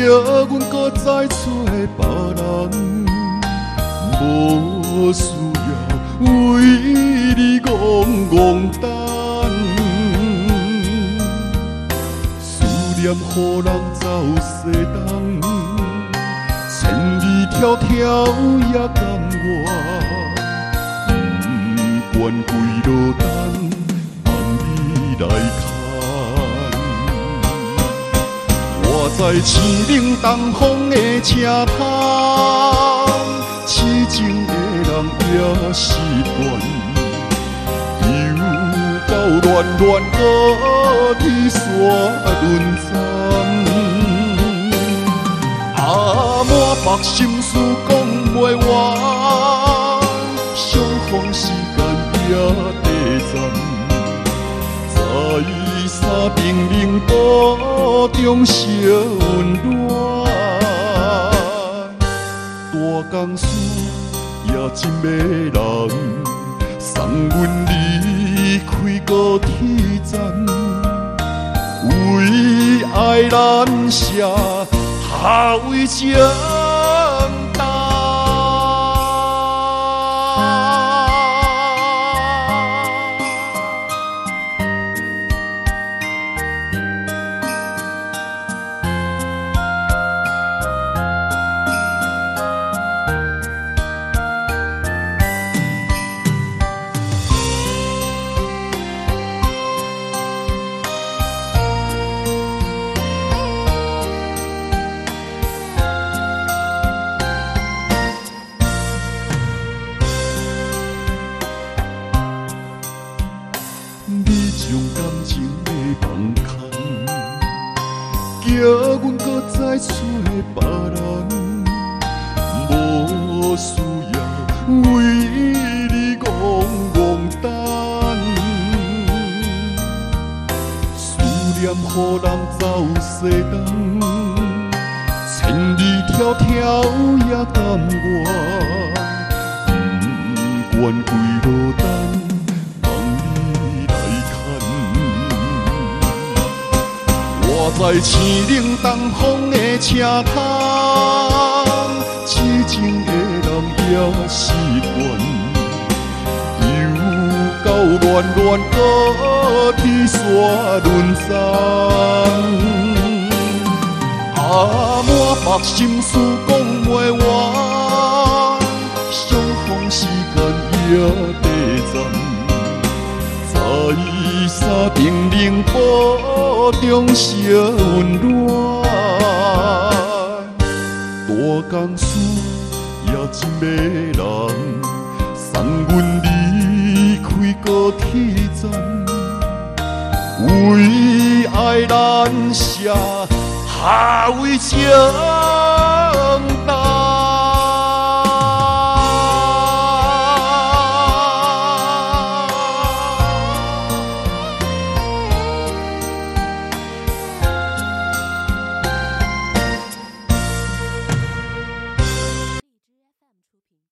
叫阮搁再找别人，无需要为你戆戆等，思念予人走西东，千里迢迢也甘愿，不管几落冬，望你来在青岭东风的车头，痴情的人也是断，又到乱乱搁天山轮转。啊，满腹心事讲袂完，相逢时间也平零波中烧温暖，大江山也真迷人，送阮离开高铁站，为爱难舍，下为情将感情的放空，叫阮搁再找别人，无需要为你戆戆等，思念予人走西东，千里迢迢也甘愿，不管几落在青岭东风的车头，痴情的人也是惯，又到乱乱搁天山轮转。啊，满腹心事讲袂完，相逢时间也短暂。在三平零波中烧温暖，大江山也真迷人，送阮离开高铁站，为爱难舍，下为情。